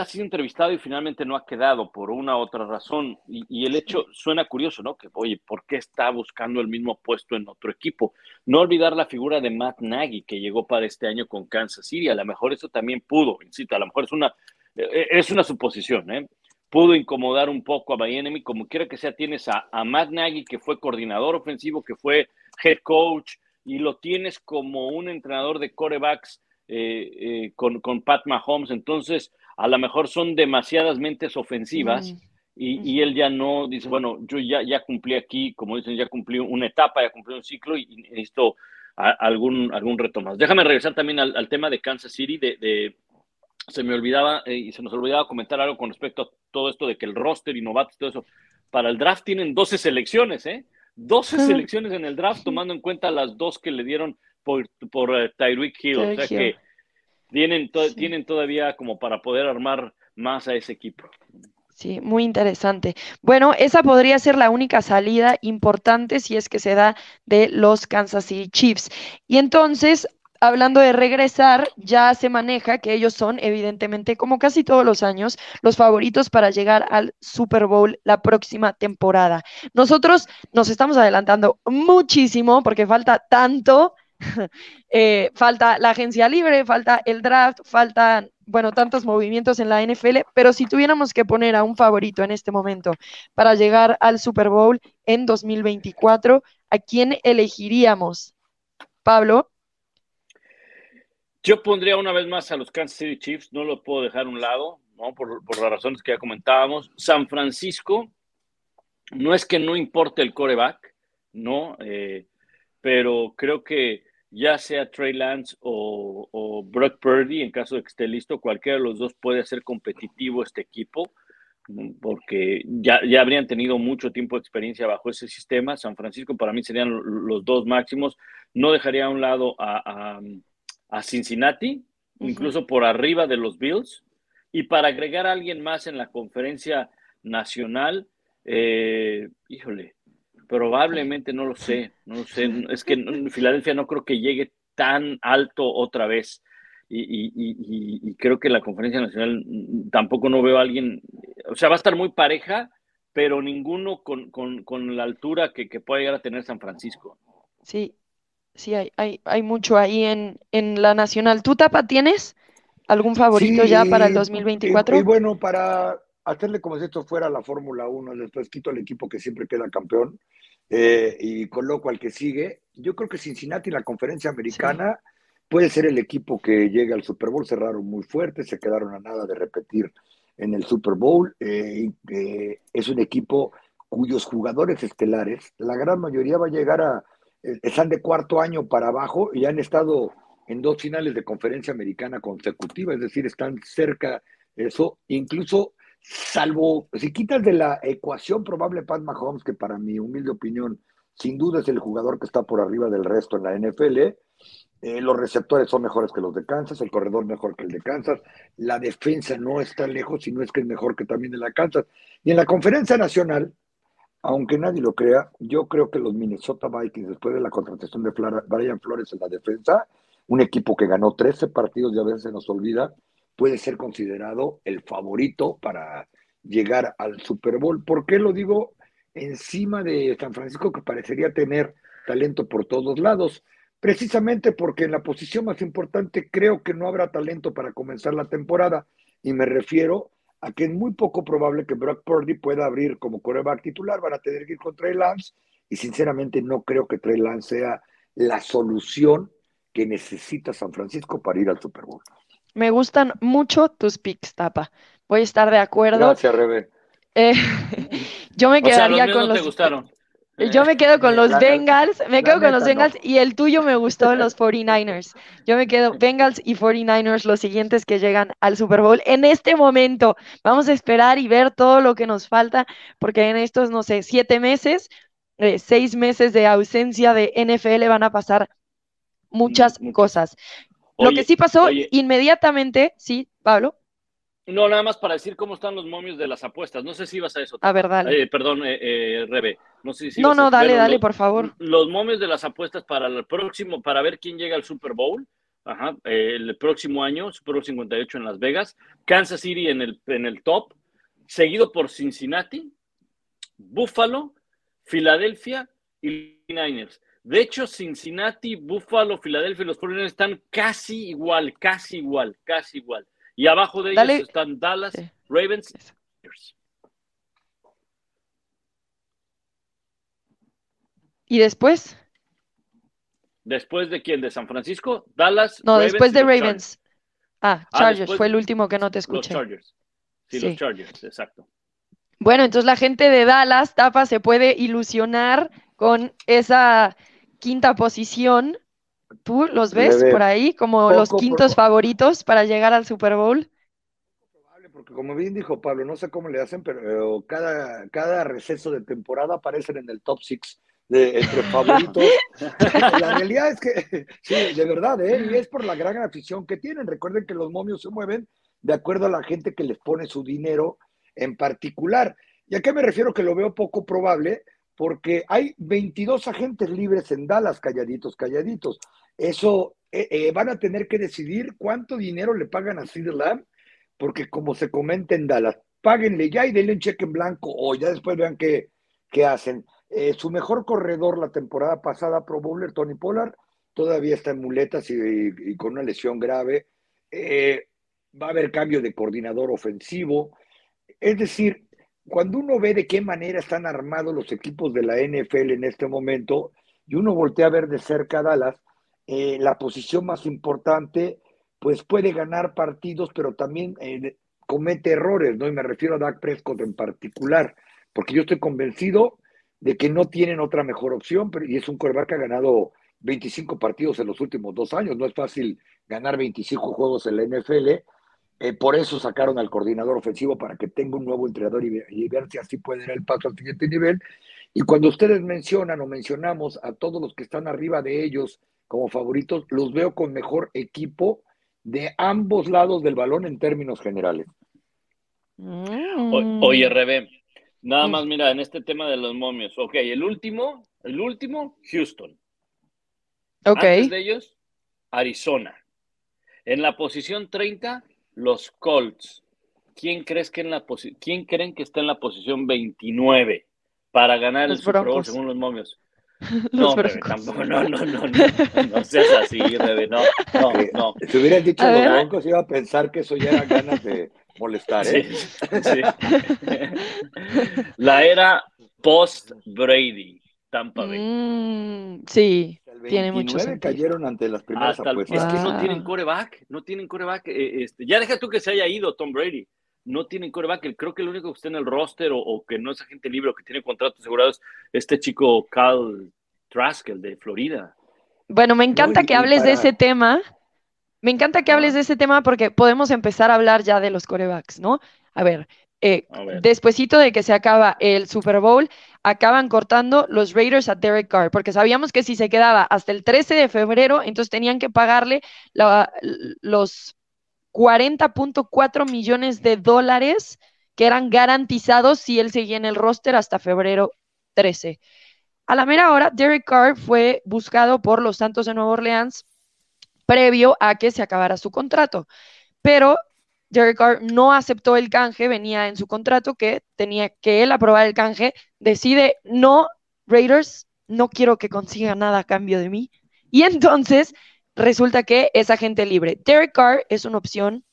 S2: ha sido entrevistado y finalmente no ha quedado por una u otra razón. Y, el hecho suena curioso, ¿no? Que, oye, ¿por qué está buscando el mismo puesto en otro equipo? No olvidar la figura de Matt Nagy, que llegó para este año con Kansas City. A lo mejor eso también pudo, insisto, a lo mejor es una, eh, es una suposición, ¿eh? pudo incomodar un poco a Miami, como quiera que sea, tienes a, Matt Nagy, que fue coordinador ofensivo, que fue head coach, y lo tienes como un entrenador de corebacks eh, eh, con, con, Pat Mahomes, entonces a lo mejor son demasiadas mentes ofensivas. Mm. Y, él ya no dice, bueno, yo ya, ya cumplí aquí, como dicen, ya cumplí una etapa, ya cumplí un ciclo y necesito algún, algún reto más. Déjame regresar también al, tema de Kansas City, de, se me olvidaba eh, y se nos olvidaba comentar algo con respecto a todo esto de que el roster y novatos y todo eso. Para el draft tienen 12 selecciones, ¿eh? 12 selecciones en el draft, tomando en cuenta las dos que le dieron por, por uh, Tyreek Hill. o sea que tienen, tienen todavía como para poder armar más a ese equipo.
S1: Sí, muy interesante. Bueno, esa podría ser la única salida importante si es que se da de los Kansas City Chiefs. Y entonces hablando de regresar, ya se maneja que ellos son, evidentemente, como casi todos los años, los favoritos para llegar al Super Bowl la próxima temporada. Nosotros nos estamos adelantando muchísimo porque falta tanto. Eh, falta la agencia libre, falta el draft, faltan, bueno, tantos movimientos en la NFL, pero si tuviéramos que poner a un favorito en este momento para llegar al Super Bowl en 2024, ¿a quién elegiríamos? Pablo.
S2: Yo pondría una vez más a los Kansas City Chiefs, no lo puedo dejar a un lado, ¿no? por, las razones que ya comentábamos. San Francisco, no es que no importe el coreback, ¿no? Eh, pero creo que ya sea Trey Lance o, o, Brock Purdy, en caso de que esté listo, cualquiera de los dos puede hacer competitivo este equipo, porque ya, ya habrían tenido mucho tiempo de experiencia bajo ese sistema. San Francisco para mí serían los dos máximos. No dejaría a un lado a a Cincinnati, incluso por arriba de los Bills. Y para agregar a alguien más en la conferencia nacional, eh, híjole, probablemente no lo sé, no lo sé. Es que Filadelfia no creo que llegue tan alto otra vez. Y, creo que la conferencia nacional mm, tampoco no veo a alguien, o sea, va a estar muy pareja, pero ninguno con, la altura que, que pueda llegar a tener San Francisco.
S1: Sí, sí, hay, hay, hay mucho ahí en, en la nacional. ¿Tú, Tapa, tienes algún favorito ya para el 2024?
S3: Y, bueno, para hacerle como si esto fuera la Fórmula 1, después quito al equipo que siempre queda campeón eh, y coloco al que sigue. Yo creo que Cincinnati, la conferencia americana, puede ser el equipo que llegue al Super Bowl. Cerraron muy fuerte, se quedaron a nada de repetir en el Super Bowl. Eh, eh, es un equipo cuyos jugadores estelares, la gran mayoría va a llegar a, están de cuarto año para abajo y han estado en dos finales de conferencia americana consecutiva, es decir, están cerca de eso, incluso salvo, si quitas de la ecuación probable Pat Mahomes, que para mi humilde opinión sin duda es el jugador que está por arriba del resto en la NFL. Eh, los receptores son mejores que los de Kansas, el corredor mejor que el de Kansas, la defensa no está lejos, sino es que es mejor que también de la Kansas. Y en la conferencia nacional, aunque nadie lo crea, yo creo que los Minnesota Vikings, después de la contratación de Brian Flores en la defensa, un equipo que ganó 13 partidos y a veces se nos olvida, puede ser considerado el favorito para llegar al Super Bowl. ¿Por qué lo digo encima de San Francisco, que parecería tener talento por todos lados? Precisamente porque en la posición más importante creo que no habrá talento para comenzar la temporada. Y me refiero a que es muy poco probable que Brock Purdy pueda abrir como coreback titular. Van a tener que ir con Trey Lance. Y sinceramente no creo que Trey Lance sea la solución que necesita San Francisco para ir al Super Bowl.
S1: Me gustan mucho tus picks, Tapa. Voy a estar de acuerdo.
S3: Gracias, Rebe.
S1: Eh, yo me quedaría
S2: con
S1: los.
S2: Te gustaron.
S1: Yo me quedo con los Bengals, me quedo con los Bengals y el tuyo me gustó los 49ers. Yo me quedo Bengals y 49ers, los siguientes que llegan al Super Bowl en este momento. Vamos a esperar y ver todo lo que nos falta, porque en estos, no sé, siete meses, eh, seis meses de ausencia de NFL van a pasar muchas cosas. Lo que sí pasó inmediatamente, sí, Pablo.
S2: No, nada más para decir cómo están los momios de las apuestas. No sé si ibas a eso.
S1: A ver, dale.
S2: Eh, perdón, eh, eh, Rebe. No sé si.
S1: No, no, dale, dale, por favor.
S2: Los momios de las apuestas para el próximo, para ver quién llega al Super Bowl. Ajá, el próximo año, Super Bowl 58 en Las Vegas. Kansas City en el, en el top. Seguido por Cincinnati, Buffalo, Filadelfia y Niners. De hecho, Cincinnati, Buffalo, Filadelfia y los 49 están casi igual, casi igual, casi igual. Y abajo de ellos están Dallas, Ravens.
S1: ¿Y después?
S2: ¿Después de quién? ¿De San Francisco? ¿Dallas?
S1: No, después de Ravens. Ah, ah Chargers, fue el último que no te escuché.
S2: Los Chargers. Sí, sí, los Chargers, exacto.
S1: Bueno, entonces la gente de Dallas, Tapa, se puede ilusionar con esa quinta posición. ¿Tú los ves por ahí como los quintos favoritos para llegar al Super Bowl?
S3: Porque como bien dijo Pablo, no sé cómo le hacen, pero cada, cada receso de temporada aparecen en el top six de, entre favoritos. la realidad es que, sí, de verdad, ¿eh? y es por la gran afición que tienen. Recuerden que los momios se mueven de acuerdo a la gente que les pone su dinero en particular. ¿Y a qué me refiero que lo veo poco probable? Porque hay 22 agentes libres en Dallas, calladitos, calladitos. Eso eh, eh, van a tener que decidir cuánto dinero le pagan a Sid Lamb, porque como se comenta en Dallas, páguenle ya y denle un cheque en blanco o ya después vean qué, qué hacen. Eh, su mejor corredor la temporada pasada, Pro Bowler, Tony Pollard, todavía está en muletas y, con una lesión grave. va a haber cambio de coordinador ofensivo. Es decir, cuando uno ve de qué manera están armados los equipos de la NFL en este momento, y uno voltea a ver de cerca a Dallas, eh, la posición más importante, pues puede ganar partidos, pero también eh, comete errores, ¿no? Y me refiero a Dak Prescott en particular, porque yo estoy convencido de que no tienen otra mejor opción, pero, y es un quarterback que ha ganado 25 partidos en los últimos dos años, no es fácil ganar 25 juegos en la NFL, eh, por eso sacaron al coordinador ofensivo para que tenga un nuevo entrenador y, ver si así puede dar el paso al siguiente nivel. Y cuando ustedes mencionan o mencionamos a todos los que están arriba de ellos como favoritos, los veo con mejor equipo de ambos lados del balón en términos generales.
S2: Mm. oye, Rebe, nada más mira, en este tema de los momios, ok, el último, el último, Houston.
S1: Ok.
S2: Antes de ellos, Arizona. En la posición 30, los Colts. ¿Quién, crees que en la ¿Quién creen que está en la posición 29 para ganar el Super Bowl según los momios? no, Rebe, tampoco, no, no, no, no, no seas así, Rebe, no, no, no.
S3: Si hubieras dicho los Broncos, iba a pensar que eso ya era ganas de molestar, ¿eh? Sí, sí.
S2: La era post-Brady, Tampa Bay.
S1: Mm, sí, tiene mucho sentido.
S3: cayeron ante las primeras apuestas.
S2: Es que no tienen coreback, no tienen coreback. Eh, este, ya deja tú que se haya ido Tom Brady. No tienen coreback. Creo que el único que está en el roster o, que no es agente libre o que tiene contratos asegurados este chico Cal Trask, el de Florida.
S1: Bueno, me encanta que hables de ese tema. Me encanta que hables de ese tema porque podemos empezar a hablar ya de los corebacks, ¿no? A ver, eh, despuésito de que se acaba el Super Bowl, acaban cortando los Raiders a Derek Carr, porque sabíamos que si se quedaba hasta el 13 de febrero, entonces tenían que pagarle los 40.4 millones de dólares que eran garantizados si él seguía en el roster hasta febrero 13. A la mera hora, Derek Carr fue buscado por los Santos de Nueva Orleans previo a que se acabara su contrato, pero Derek Carr no aceptó el canje, venía en su contrato que tenía que él aprobar el canje, decide no, Raiders, no quiero que consiga nada a cambio de mí. Y entonces resulta que es agente libre. Derek Carr es una opción,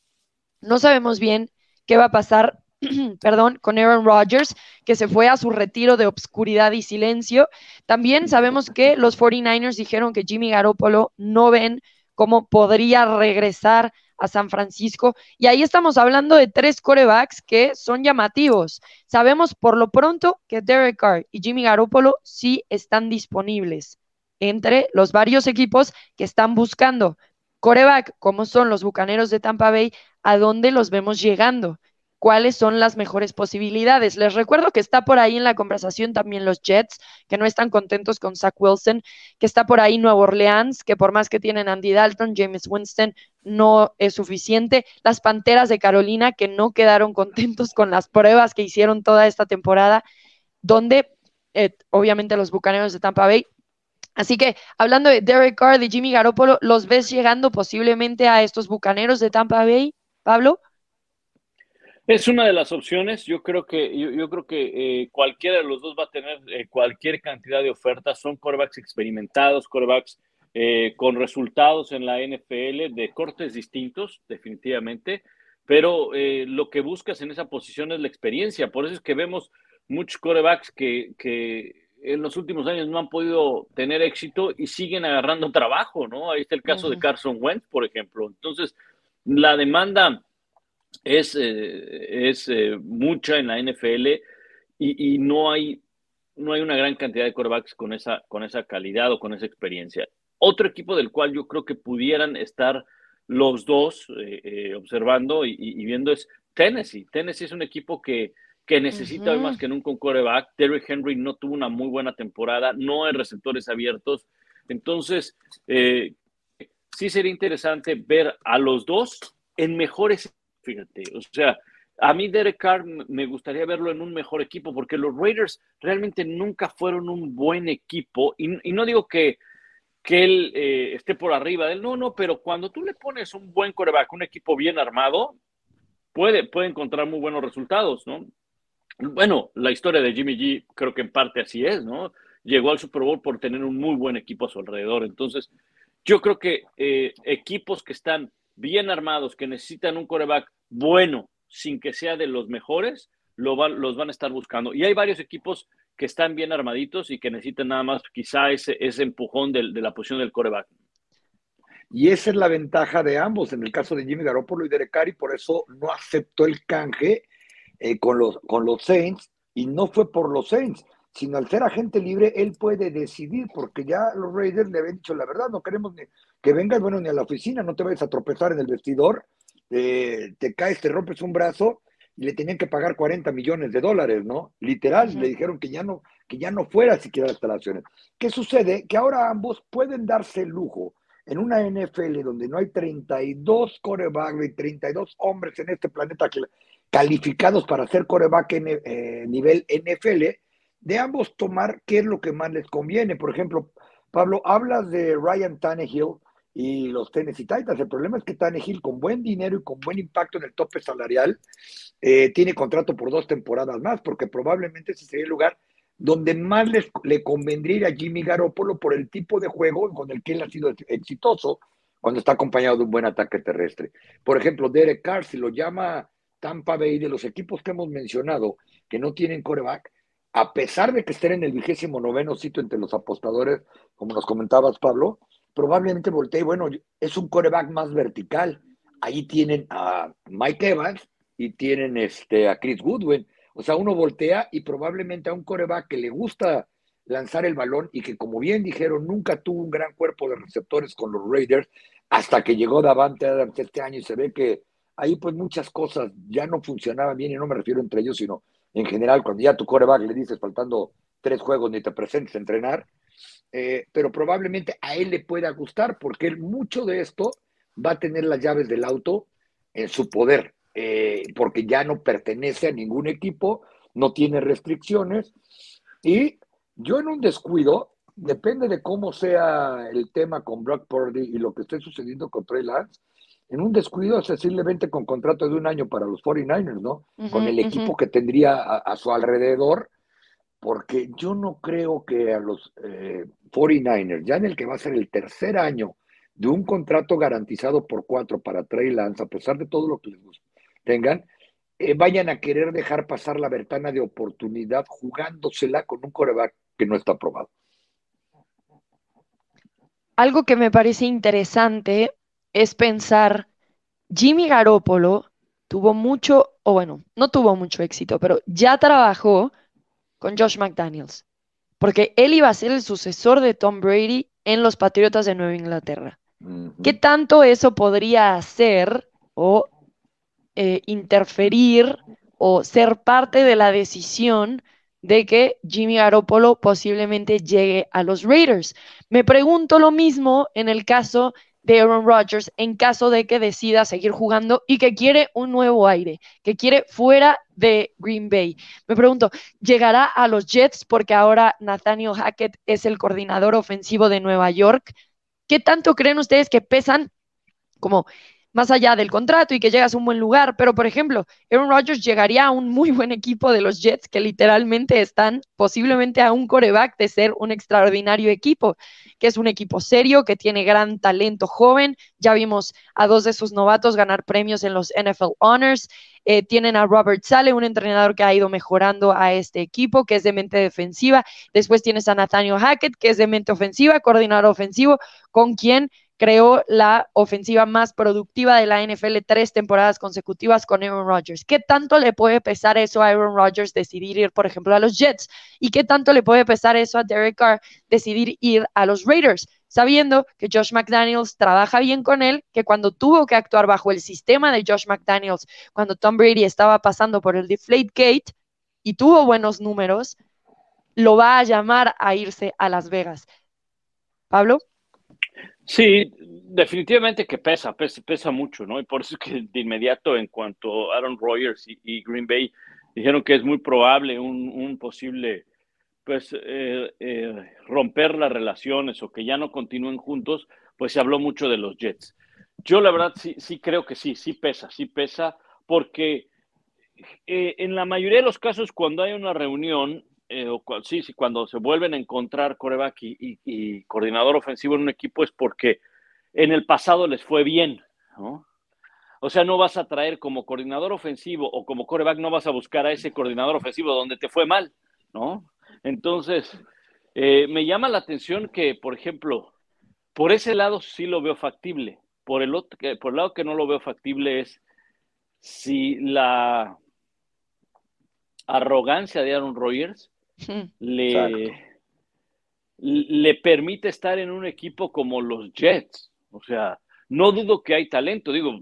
S1: no sabemos bien qué va a pasar perdón, con Aaron Rodgers, que se fue a su retiro de obscuridad y silencio. También sabemos que los 49ers dijeron que Jimmy Garoppolo no ven cómo podría regresar a San Francisco. Y ahí estamos hablando de tres corebacks que son llamativos. Sabemos por lo pronto que Derek Carr y Jimmy Garoppolo sí están disponibles entre los varios equipos que están buscando coreback, como son los Bucaneros de Tampa Bay, a dónde los vemos llegando cuáles son las mejores posibilidades. Les recuerdo que está por ahí en la conversación también los Jets, que no están contentos con Zach Wilson, que está por ahí Nueva Orleans, que por más que tienen Andy Dalton, James Winston no es suficiente. Las Panteras de Carolina, que no quedaron contentos con las pruebas que hicieron toda esta temporada, donde eh, obviamente los Bucaneros de Tampa Bay Así que hablando de Derek Carr, y Jimmy Garoppolo, ¿los ves llegando posiblemente a estos bucaneros de Tampa Bay, Pablo?
S2: Es una de las opciones. Yo creo que, yo, creo que eh, cualquiera de los dos va a tener eh, cualquier cantidad de ofertas. Son corebacks experimentados, corebacks eh, con resultados en la NFL de cortes distintos, definitivamente. Pero lo que buscas en esa posición es la experiencia. Por eso es que vemos muchos corebacks que, que en los últimos años no han podido tener éxito y siguen agarrando trabajo, ¿no? Ahí está el caso de Carson Wentz, por ejemplo. Entonces, la demanda es, eh, es eh, mucha en la NFL y, no, hay, no hay una gran cantidad de quarterbacks con esa, con esa calidad o con esa experiencia. Otro equipo del cual yo creo que pudieran estar los dos eh, observando y, viendo es Tennessee. Tennessee es un equipo que, que necesita más que nunca un quarterback. Derrick Henry no tuvo una muy buena temporada, no hay receptores abiertos. Entonces, sí sería interesante ver a los dos en mejores fíjate. O sea, a mí Derek Carr me gustaría verlo en un mejor equipo porque los Raiders realmente nunca fueron un buen equipo y, no digo que, que él eh, esté por arriba de él, no, no, pero cuando tú le pones un buen coreback, un equipo bien armado, puede, puede encontrar muy buenos resultados, ¿no? Bueno, la historia de Jimmy G creo que en parte así es, ¿no? Llegó al Super Bowl por tener un muy buen equipo a su alrededor. Entonces, yo creo que eh, equipos que están bien armados, que necesitan un coreback bueno, sin que sea de los mejores, lo los van a estar buscando. Y hay varios equipos que están bien armaditos y que necesitan nada más quizá ese, ese empujón de, la posición del coreback.
S3: Y esa es la ventaja de ambos, en el caso de Jimmy Garoppolo y Derek Carr, y por eso no aceptó el canje eh, con, los, con los Saints, y no fue por los Saints, sino al ser agente libre, él puede decidir, porque ya los Raiders le habían dicho la verdad, no queremos ni, que vengas, bueno, ni a la oficina, no te vayas a tropezar en el vestidor, eh, te caes, te rompes un brazo, y le tenían que pagar 40 millones de dólares, ¿no? Literal, le dijeron que ya no, que ya no fuera siquiera las instalaciones. ¿Qué sucede? Que ahora ambos pueden darse el lujo en una NFL donde no hay 32 corebacks y 32 hombres en este planeta calificados para ser coreback en eh, nivel NFL, de ambos tomar qué es lo que más les conviene. Por ejemplo, Pablo, hablas de Ryan Tannehill y los Tennessee Titans. El problema es que Tannehill, con buen dinero y con buen impacto en el tope salarial, eh, tiene contrato por dos temporadas más, porque probablemente ese sería el lugar donde más les, le convendría a Jimmy Garoppolo por el tipo de juego con el que él ha sido exitoso cuando está acompañado de un buen ataque terrestre. Por ejemplo, Derek Carr, si lo llama Tampa Bay, de los equipos que hemos mencionado que no tienen coreback, a pesar de que estén en el vigésimo noveno sitio entre los apostadores, como nos comentabas, Pablo, probablemente voltee, bueno, es un coreback más vertical. Ahí tienen a Mike Evans y tienen este, a Chris Goodwin. O sea, uno voltea y probablemente a un coreback que le gusta lanzar el balón y que, como bien dijeron, nunca tuvo un gran cuerpo de receptores con los Raiders hasta que llegó Davante Adams este año y se ve que ahí pues muchas cosas ya no funcionaban bien y no me refiero entre ellos, sino en general, cuando ya tu coreback le dices faltando tres juegos ni te presentes a entrenar, eh, pero probablemente a él le pueda gustar porque él mucho de esto va a tener las llaves del auto en su poder, eh, porque ya no pertenece a ningún equipo, no tiene restricciones y yo en un descuido, depende de cómo sea el tema con Brock Purdy y lo que esté sucediendo con Trey Lance, en un descuido accesiblemente con contrato de un año para los 49ers, ¿no? con el equipo que tendría a, su alrededor, porque yo no creo que a los 49ers, eh, ya en el que va a ser el tercer año de un contrato garantizado por cuatro para Trey Lance, a pesar de todo lo que les tengan, eh, vayan a querer dejar pasar la ventana de oportunidad jugándosela con un coreback que no está aprobado.
S1: Algo que me parece interesante es pensar, Jimmy Garoppolo tuvo mucho, o bueno, no tuvo mucho éxito, pero ya trabajó con Josh McDaniels, porque él iba a ser el sucesor de Tom Brady en los Patriotas de Nueva Inglaterra. ¿Qué tanto eso podría hacer o eh, interferir o ser parte de la decisión de que Jimmy Garoppolo posiblemente llegue a los Raiders? Me pregunto lo mismo en el caso de Aaron Rodgers en caso de que decida seguir jugando y que quiere un nuevo aire, que quiere fuera de Green Bay. Me pregunto, ¿llegará a los Jets porque ahora Nathaniel Hackett es el coordinador ofensivo de Nueva York? ¿Qué tanto creen ustedes que pesan como más allá del contrato y que llegas a un buen lugar. Pero, por ejemplo, Aaron Rodgers llegaría a un muy buen equipo de los Jets que literalmente están posiblemente a un coreback de ser un extraordinario equipo, que es un equipo serio, que tiene gran talento joven. Ya vimos a dos de sus novatos ganar premios en los NFL Honors. Eh, tienen a Robert Sale, un entrenador que ha ido mejorando a este equipo, que es de mente defensiva. Después tienes a Nathaniel Hackett, que es de mente ofensiva, coordinador ofensivo, con quien creó la ofensiva más productiva de la NFL tres temporadas consecutivas con Aaron Rodgers. ¿Qué tanto le puede pesar eso a Aaron Rodgers decidir ir, por ejemplo, a los Jets? ¿Y qué tanto le puede pesar eso a Derek Carr decidir ir a los Raiders? Sabiendo que Josh McDaniels trabaja bien con él, que cuando tuvo que actuar bajo el sistema de Josh McDaniels, cuando Tom Brady estaba pasando por el Deflate Gate y tuvo buenos números, lo va a llamar a irse a Las Vegas. Pablo.
S2: Sí, definitivamente que pesa, pesa, mucho, ¿no? Y por eso es que de inmediato en cuanto Aaron Rodgers y, Green Bay dijeron que es muy probable un, posible, pues, eh, eh, romper las relaciones o que ya no continúen juntos, pues se habló mucho de los Jets. Yo la verdad sí, sí creo que sí, sí pesa, sí pesa, porque eh, en la mayoría de los casos cuando hay una reunión eh, sí, sí, cuando se vuelven a encontrar coreback y, coordinador ofensivo en un equipo es porque en el pasado les fue bien, ¿no? O sea, no vas a traer como coordinador ofensivo o como coreback, no vas a buscar a ese coordinador ofensivo donde te fue mal, ¿no? Entonces, eh, me llama la atención que, por ejemplo, por ese lado sí lo veo factible. Por el, otro, por el lado que no lo veo factible es si la arrogancia de Aaron Rodgers le, le permite estar en un equipo como los Jets. O sea, no dudo que hay talento. Digo,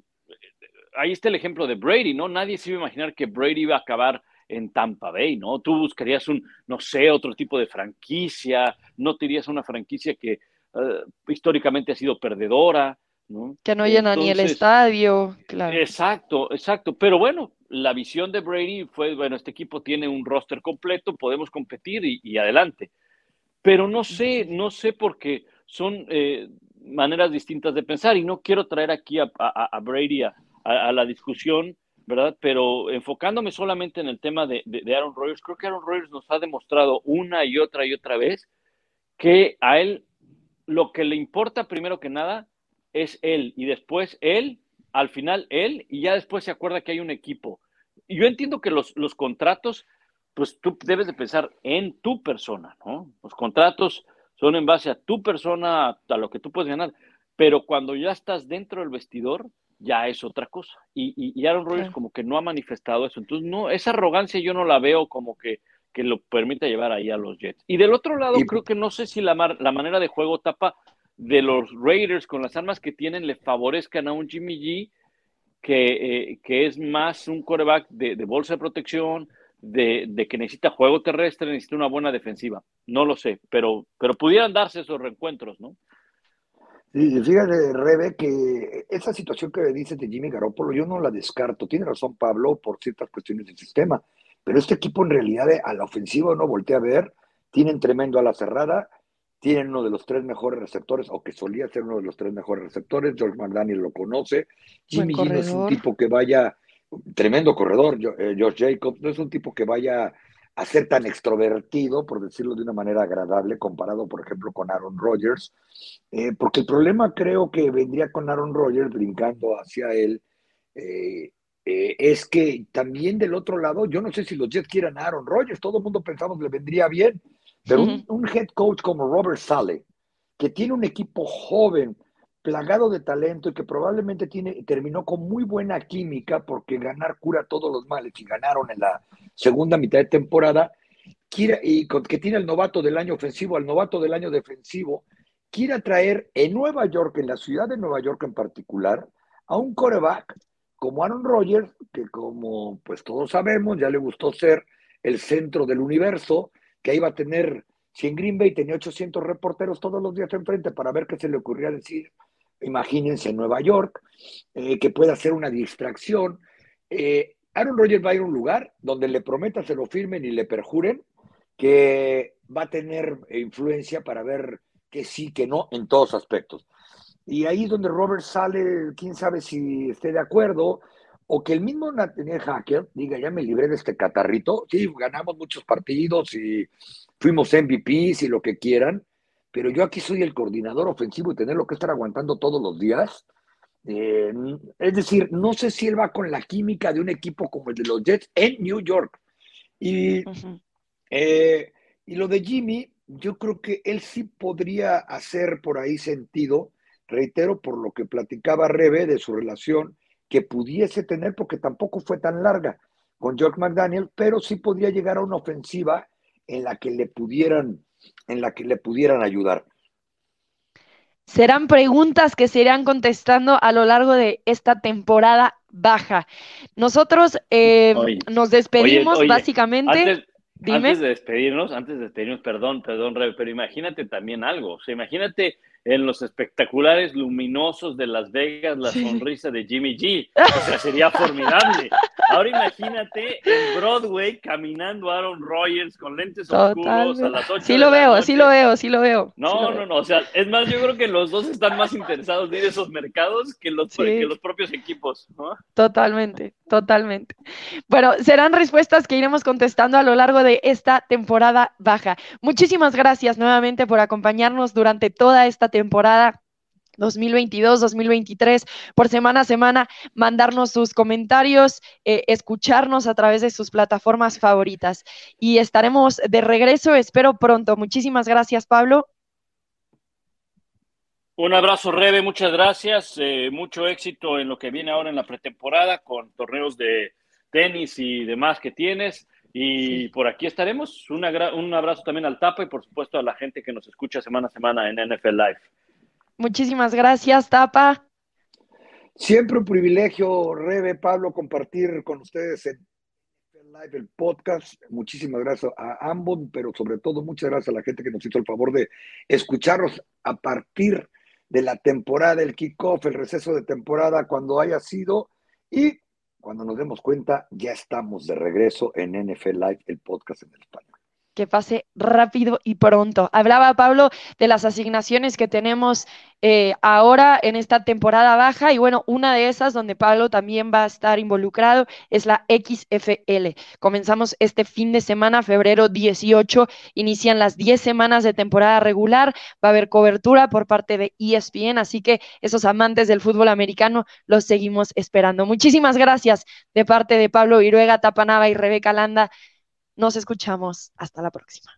S2: ahí está el ejemplo de Brady, ¿no? Nadie se iba a imaginar que Brady iba a acabar en Tampa Bay, ¿no? Tú buscarías un, no sé, otro tipo de franquicia, no te irías a una franquicia que eh, históricamente ha sido perdedora, ¿no?
S1: Que no llena ni el estadio, claro.
S2: Exacto, exacto. Pero bueno, la visión de Brady fue, bueno, este equipo tiene un roster completo, podemos competir y, adelante. Pero no sé, no sé porque son eh, maneras distintas de pensar y no quiero traer aquí a, Brady a, la discusión, ¿verdad? Pero enfocándome solamente en el tema de, de, Aaron Rodgers, creo que Aaron Rodgers nos ha demostrado una y otra y otra vez que a él lo que le importa primero que nada es él y después él al final él y ya después se acuerda que hay un equipo. Y yo entiendo que los, los contratos, pues tú debes de pensar en tu persona, ¿no? Los contratos son en base a tu persona, a lo que tú puedes ganar, pero cuando ya estás dentro del vestidor, ya es otra cosa. Y, y, Aaron Rodgers como que no ha manifestado eso. Entonces, no, esa arrogancia yo no la veo como que, que lo permita llevar ahí a los Jets. Y del otro lado, creo que no sé si la, la manera de juego tapa de los Raiders con las armas que tienen le favorezcan a un Jimmy G que, eh, que es más un coreback de, bolsa de protección, de, que necesita juego terrestre, necesita una buena defensiva. No lo sé, pero, pero pudieran darse esos reencuentros, ¿no?
S3: Sí, fíjate, Rebe, que esa situación que dices de Jimmy Garoppolo, yo no la descarto. Tiene razón Pablo por ciertas cuestiones del sistema, pero este equipo en realidad a la ofensiva no voltea a ver. Tienen tremendo a la cerrada, tienen uno de los tres mejores receptores, o que solía ser uno de los tres mejores receptores. George McDaniel lo conoce. Jimmy G no es un tipo que vaya, tremendo corredor, eh, George Jacobs, no es un tipo que vaya a ser tan extrovertido, por decirlo de una manera agradable, comparado, por ejemplo, con Aaron Rodgers, eh, porque el problema creo que vendría con Aaron Rodgers brincando hacia él, eh, es que también del otro lado, yo no sé si los Jets quieran a Aaron Rodgers, todo el mundo pensamos que le vendría bien, pero un, head coach como Robert Sale, que tiene un equipo joven, plagado de talento y que probablemente tiene, terminó con muy buena química porque ganar cura todos los males y ganaron en la segunda mitad de temporada, quiere, y que tiene el novato del año ofensivo, al novato del año defensivo, quiere traer en Nueva York, en la ciudad de Nueva York en particular, a un coreback como Aaron Rodgers, que como pues todos sabemos, ya le gustó ser el centro del universo, que iba a tener, si en Green Bay tenía 800 reporteros todos los días enfrente para ver qué se le ocurría decir, imagínense en Nueva York, eh, que pueda ser una distracción. Eh, Aaron Rodgers va a ir a un lugar donde le prometa, se lo firmen y le perjuren que va a tener influencia para ver que sí, que no, en todos aspectos. Y ahí es donde Robert sale, quién sabe si esté de acuerdo, o que el mismo Nathaniel Hacker diga, ya me libré de este catarrito, sí, ganamos muchos partidos y fuimos MVPs y lo que quieran, pero yo aquí soy el coordinador ofensivo y tenerlo que estar aguantando todos los días. Eh, es decir, no sé si él va con la química de un equipo como el de los Jets en New York. Y, eh, y lo de Jimmy, yo creo que él sí podría hacer por ahí sentido, reitero, por lo que platicaba Rebe de su relación que pudiese tener, porque tampoco fue tan larga con George McDaniel, pero sí podría llegar a una ofensiva en la que le pudieran, en la que le pudieran ayudar.
S1: Serán preguntas que se irán contestando a lo largo de esta temporada baja. Nosotros eh, nos despedimos básicamente.
S2: Antes, de despedirnos, antes de despedirnos, perdón, perdón, pero imagínate también algo. O sea, imagínate en los espectaculares luminosos de Las Vegas la sonrisa de Jimmy G. O sea, sería formidable. Ahora imagínate en Broadway caminando Aaron Rodgers con lentes oscuros a las 8
S1: Sí lo veo, sí lo veo, sí lo veo.
S2: No, no, no. O sea, es más, yo creo que los dos están más interesados en esos mercados que los, que los propios equipos.
S1: Totalmente, totalmente. Bueno, serán respuestas que iremos contestando a lo largo de esta temporada baja. Muchísimas gracias nuevamente por acompañarnos durante toda esta temporada 2022-2023 por semana a semana, mandarnos sus comentarios, eh, escucharnos a través de sus plataformas favoritas. Y estaremos de regreso, espero pronto. Muchísimas gracias, Pablo.
S2: Un abrazo, Rebe, muchas gracias. Eh, mucho éxito en lo que viene ahora en la pretemporada con torneos de tenis y demás que tienes. Y por aquí estaremos. un abrazo también al Tapa y por supuesto a la gente que nos escucha semana a semana en NFL Live.
S1: Muchísimas gracias, Tapa.
S3: Siempre un privilegio, Rebe, Pablo, compartir con ustedes en NFL Live el podcast. Muchísimas gracias a ambos, pero sobre todo muchas gracias a la gente que nos hizo el favor de escucharnos a partir de la temporada, el kickoff, el receso de temporada, cuando haya sido. Y cuando nos demos cuenta, ya estamos de regreso en NFL Live, el podcast en el español
S1: que pase rápido y pronto. Hablaba Pablo de las asignaciones que tenemos eh, ahora en esta temporada baja y bueno, una de esas donde Pablo también va a estar involucrado es la XFL. Comenzamos este fin de semana, febrero 18, inician las 10 semanas de temporada regular, va a haber cobertura por parte de ESPN, así que esos amantes del fútbol americano los seguimos esperando. Muchísimas gracias de parte de Pablo Viruega, Tapanava y Rebeca Landa. Nos escuchamos. Hasta la próxima.